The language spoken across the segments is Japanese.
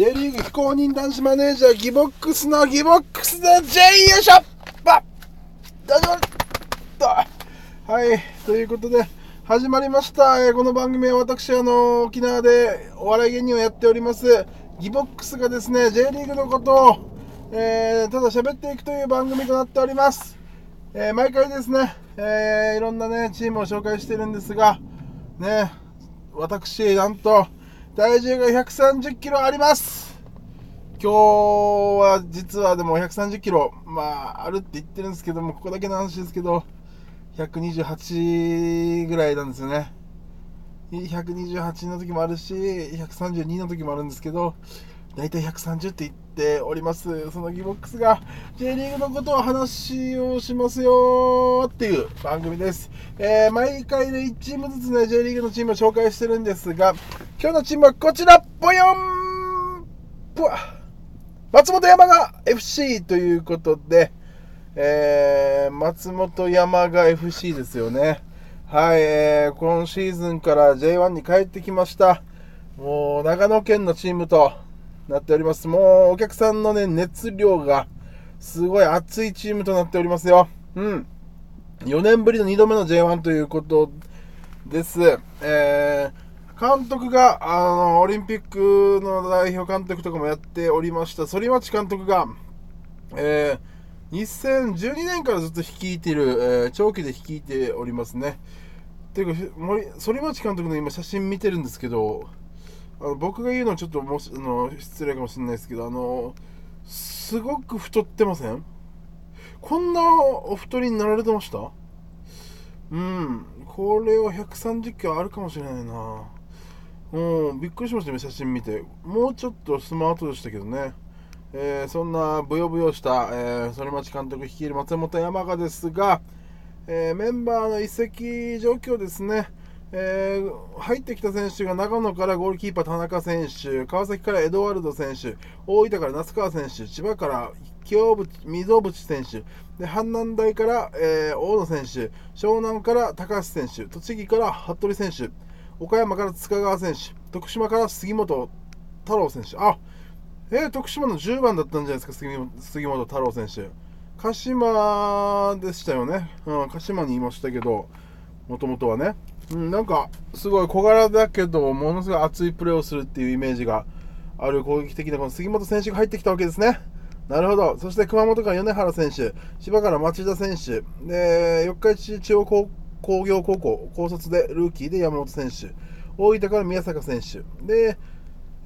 J リーグ非公認男子マネージャーギボックスのギボックスで J 優勝ば！大丈夫はいということで始まりました、えこの番組は私あの沖縄でお笑い芸人をやっておりますギボックスがですね J リーグのことを、えーただ喋っていくという番組となっております、えー毎回ですね、えーいろんなねチームを紹介してるんですがね私なんと体重が130キロあります。今日は実はでも130キロまああるって言ってるんですけどもここだけの話ですけど128ぐらいなんですよね。128の時もあるし132の時もあるんですけど大体130って言っております。そのギボックスが J リーグのことを話をしますよっていう番組です、えー毎回で1チームずつね J リーグのチームを紹介してるんですが今日のチームはこちら！ボヨンぷわ！松本山が FC ということで、えー松本山が FC ですよね。はい、えー今シーズンから J1 に帰ってきました。もう長野県のチームとなっております。もうお客さんのね、熱量がすごい熱いチームとなっておりますよ。うん。4年ぶりの2度目の J1 ということです。えー監督があのオリンピックの代表監督とかもやっておりました反町監督が、えー2012年からずっと率いている、えー長期で率いておりますね。ていうか反町監督の今写真見てるんですけどあの僕が言うのはちょっともしあの失礼かもしれないですけどあのすごく太ってません？こんなお太りになられてました？うんこれは130キロあるかもしれないな。うんびっくりしましたね写真見て。もうちょっとスマートでしたけどね。えーそんなブヨブヨした、えー、反町監督率いる松本山雅ですが、えーメンバーの移籍状況ですね、えー入ってきた選手が長野からゴールキーパー田中選手川崎からエドワルド選手大分から那須川選手千葉から清渕溝渕選手で阪南大から、えー大野選手湘南から高橋選手栃木から服部選手岡山から塚川選手徳島から杉本太郎選手。あえー徳島の10番だったんじゃないですか杉杉本太郎選手。鹿島でしたよね、うん、鹿島にいましたけどもともとはね、うん、なんかすごい小柄だけどものすごい熱いプレーをするっていうイメージがある攻撃的なこの杉本選手が入ってきたわけですね。なるほど。そして熊本から米原選手千葉から町田選手で四日市中央工業高校高卒でルーキーで山本選手大分から宮坂選手で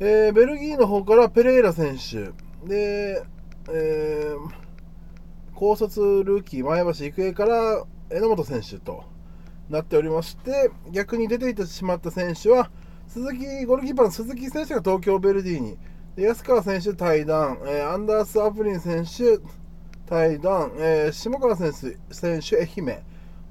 えーベルギーの方からペレイラ選手で、えー高卒ルーキー前橋育英から榎本選手と。なっておりまして逆に出ていってしまった選手は鈴木ゴールキーパーの鈴木選手が東京ヴェルディに安川選手退団、えーアンダース・アプリン選手退団、えー下川選手選手愛媛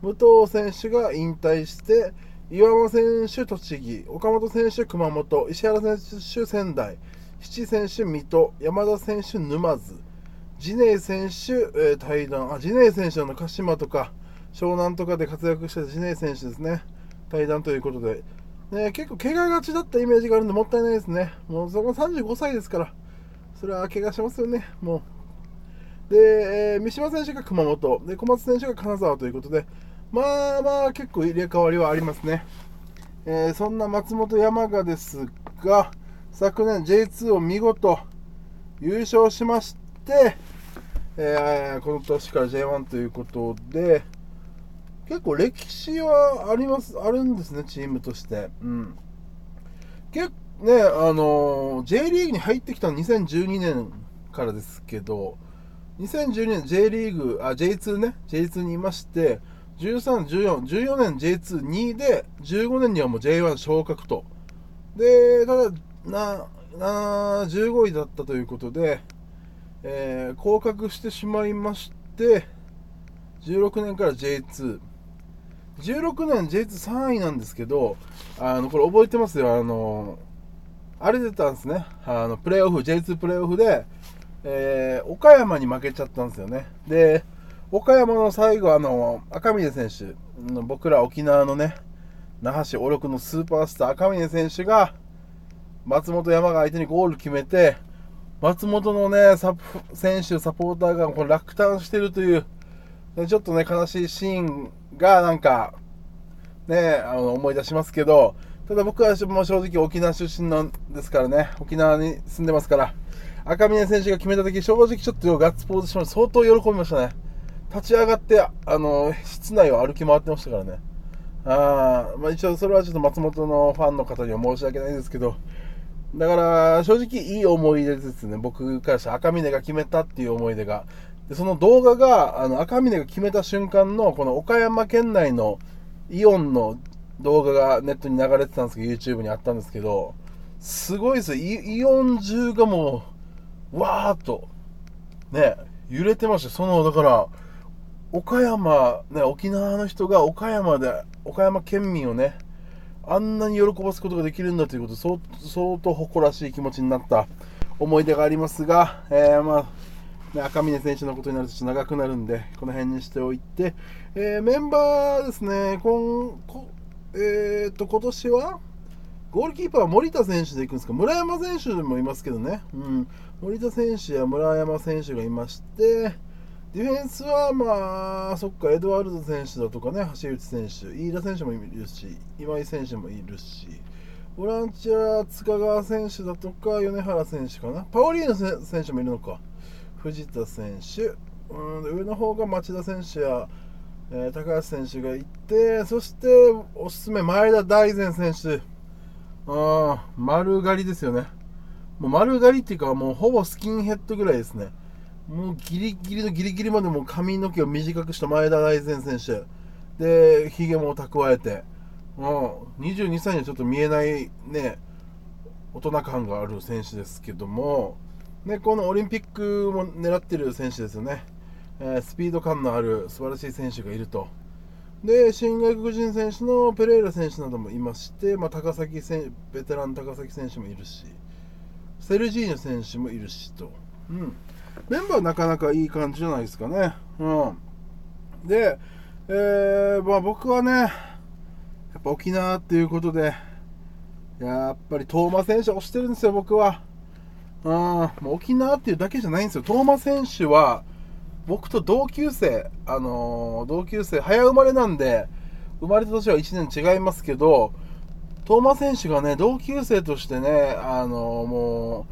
武藤選手が引退して岩間選手栃木岡本選手熊本石原選手仙台七選手水戸山田選手沼津ジネイ選手、えー退団あジネイ選手の鹿島とか湘南とかで活躍してたジネイ選手ですね。退団ということで、ね、結構怪我がちだったイメージがあるんでもったいないですね。もうそこ35歳ですから。それは怪我しますよね。もう。で、えー三島選手が熊本。で小松選手が金沢ということで。まあまあ結構入れ替わりはありますね、えーそんな松本山雅ですが昨年 J2 を見事優勝しまして、えーこの年から J1 ということで結構歴史はありますあるんですねチームとして。うん。結構ねあの J リーグに入ってきたの2012年からですけど2012年 J リーグあ J2 ね J2 にいまして13、14、14年 J22 で15年にはもう J1 昇格と。でただなな15位だったということで、えー降格してしまいまして16年から J2 16年 J23 位なんですけどあのこれ覚えてますよ。あのあれ出たんですね。あのプレーオフ J2 プレーオフで、えー岡山に負けちゃったんですよね。で岡山の最後あの赤嶺選手僕ら沖縄のね那覇市小禄のスーパースター赤嶺選手が松本山が相手にゴール決めて、松本のね、サ選手、サポーターがこ落胆してるという、ちょっとね、悲しいシーンがなんか、ね、あの思い出しますけど、ただ僕はもう正直沖縄出身なんですからね、沖縄に住んでますから、赤嶺選手が決めた時正直ちょっとガッツポーズしました。相当喜びましたね。立ち上がって、あの、室内を歩き回ってましたからね。あまあ、一応それはちょっと松本のファンの方には申し訳ないですけど、だから正直いい思い出ですね、僕からしたら赤嶺が決めたっていう思い出が。でその動画があの赤嶺が決めた瞬間のこの岡山県内のイオンの動画がネットに流れてたんですけど YouTube にあったんですけどすごいですよ。イオン中がもうわーっとね揺れてました。そのだから岡山ね沖縄の人が岡山で岡山県民をねあんなに喜ばすことができるんだということ相当誇らしい気持ちになった思い出がありますが、えー、まあね、赤嶺選手のことになるとちょっと長くなるんで、この辺にしておいて、えー、メンバーですね、今こえー、と今年はゴールキーパーは森田選手でいくんですか、村山選手もいますけどね、うん、森田選手や村山選手がいまして、ディフェンスは、まあ、そっか、エドワルド選手だとかね、橋内選手、飯田選手もいるし、今井選手もいるし、ボランチは塚川選手だとか、米原選手かな、パオリーノ選手もいるのか、藤田選手、うん、上の方が町田選手や、えー、高橋選手がいて、そしておすすめ、前田大然選手、あ丸刈りですよね。もう丸刈りっていうか、もうほぼスキンヘッドぐらいですね。もうギリギリのギリギリまでも髪の毛を短くした前田大然選手。でひげも蓄えて、うん、22歳にはちょっと見えないね大人感がある選手ですけども、ね、このオリンピックも狙ってる選手ですよね、えー、スピード感のある素晴らしい選手がいるとで新外国人選手のペレイラ選手などもいまして、まあ、高崎選ベテラン高崎選手もいるしセルジーニョ選手もいるしと。うんメンバーなかなかいい感じじゃないですかね。うん。で、えー、まあ僕はね、やっぱ沖縄っていうことで、やっぱりトーマ選手推してるんですよ、僕は。うん、もう沖縄っていうだけじゃないんですよ。トーマ選手は、僕と同級生、あのー、同級生、早生まれなんで、生まれた年は1年違いますけど、トーマ選手がね、同級生としてね、あのー、も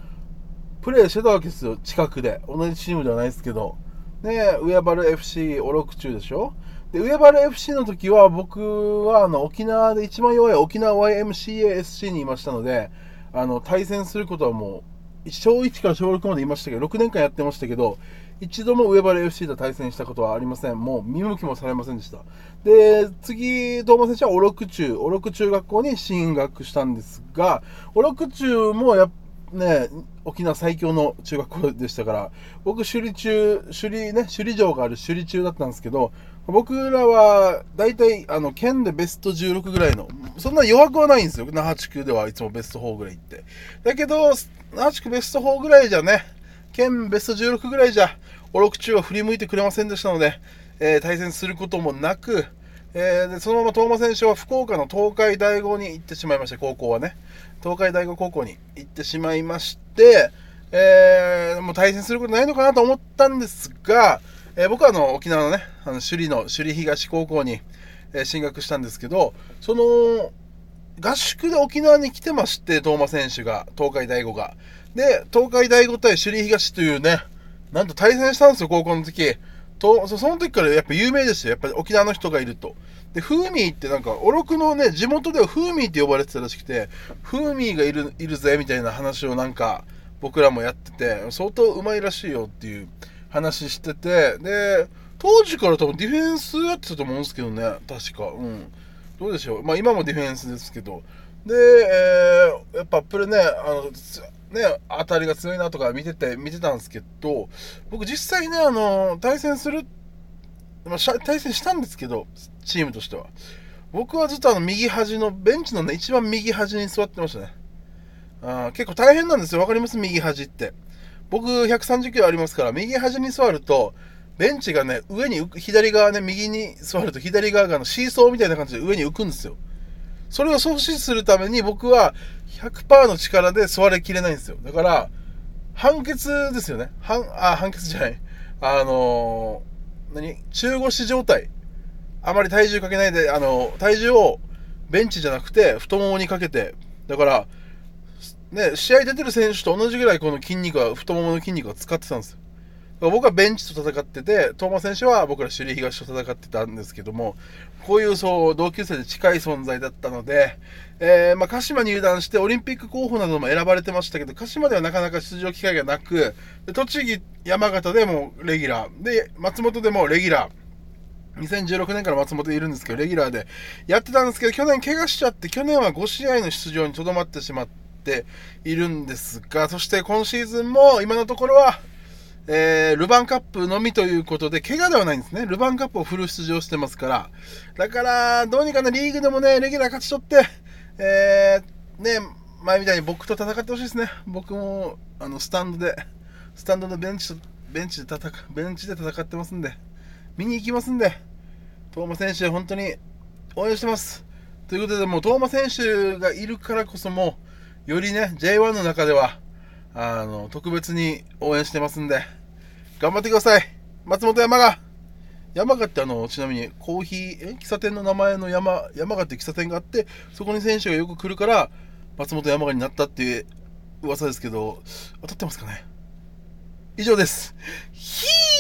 う、プレーしてたわけですよ、近くで。同じチームではないですけど。ね、上原 FC おろく中でしょ？で、上原 FC の時は僕はあの沖縄で一番弱い沖縄 YMCASC にいましたので、あの対戦することはもう小1から小6までいましたけど、6年間やってましたけど、一度も上原 FC と対戦したことはありません。もう見向きもされませんでした。で、次、東間選手は小6中、小6中学校に進学したんですが、小6中もやっぱね、沖縄最強の中学校でしたから、僕、首里中、首里ね、首里城がある首里中だったんですけど、僕らは大体、あの、県でベスト16ぐらいの、そんな弱くはないんですよ。那覇地区ではいつもベスト4ぐらい行って。だけど、那覇地区ベスト4ぐらいじゃね、県ベスト16ぐらいじゃ、おろく中は振り向いてくれませんでしたので、えー、対戦することもなく、えー、でそのまま東間選手は福岡の東海大五に行ってしまいました、高校はね。東海大五高校に行ってしまいまして、えー、もう対戦することないのかなと思ったんですが、えー、僕はあの沖縄のね、あの首里の首里東高校に、え進学したんですけど、その合宿で沖縄に来てまして、東間選手が、東海大五が。で、東海大五対首里東というね、なんと対戦したんですよ、高校の時。とその時からやっぱ有名ですよ。やっぱり沖縄の人がいると。で、フーミーってなんか、おろくのね、地元ではフーミーって呼ばれてたらしくて、フーミーがいるいるぜみたいな話をなんか、僕らもやってて、相当うまいらしいよっていう話してて、で、当時から多分ディフェンスやってたと思うんですけどね、確か。うん。どうでしょう。まあ今もディフェンスですけど。で、えー、やっぱプレね、あの、ね、当たりが強いなとか見てて、見てたんですけど、僕実際ね、あの、対戦するまあ、対戦したんですけど、チームとしては。僕はずっとあの右端の、ベンチのね、一番右端に座ってましたね。あ結構大変なんですよ。わかります？右端って。僕130キロありますから、右端に座ると、ベンチがね、上に、左側ね、右に座ると左側がのシーソーみたいな感じで上に浮くんですよ。それを阻止するために僕は100%の力で座りきれないんですよ。だから、判決ですよね。判、あ、判決じゃない。あのー、何？中腰状態。あまり体重かけないで、あの、体重をベンチじゃなくて太ももにかけて、だから、ね、試合出てる選手と同じぐらいこの筋肉は、太ももの筋肉を使ってたんですよ。僕はベンチと戦ってて、トーマ選手は僕ら首里東と戦ってたんですけども、こういうそう同級生で近い存在だったので、えー、まあ、鹿島入団してオリンピック候補なども選ばれてましたけど、鹿島ではなかなか出場機会がなく、栃木、山形でもレギュラー、で、松本でもレギュラー、2016年から松本いるんですけど、レギュラーで。やってたんですけど、去年怪我しちゃって、去年は5試合の出場にとどまってしまっているんですが、そして今シーズンも今のところは、えー、ルヴァンカップのみということで、怪我ではないんですね。ルヴァンカップをフル出場してますから。だから、どうにかね、リーグでもね、レギュラー勝ち取って、えー、ね、前みたいに僕と戦ってほしいですね。僕も、あの、スタンドで、スタンドのベンチと、ベンチで戦、ベンチで戦ってますんで、見に行きますんで、トーマ選手、本当に応援してます。ということで、もう、トーマ選手がいるからこそもう、よりね、J1 の中では、あの、特別に応援してますんで、頑張ってください。松本山が。山賀ってあの、ちなみにコーヒー、え喫茶店の名前の山、山賀って喫茶店があって、そこに選手がよく来るから、松本山賀になったっていう噂ですけど、当たってますかね？以上です。ひー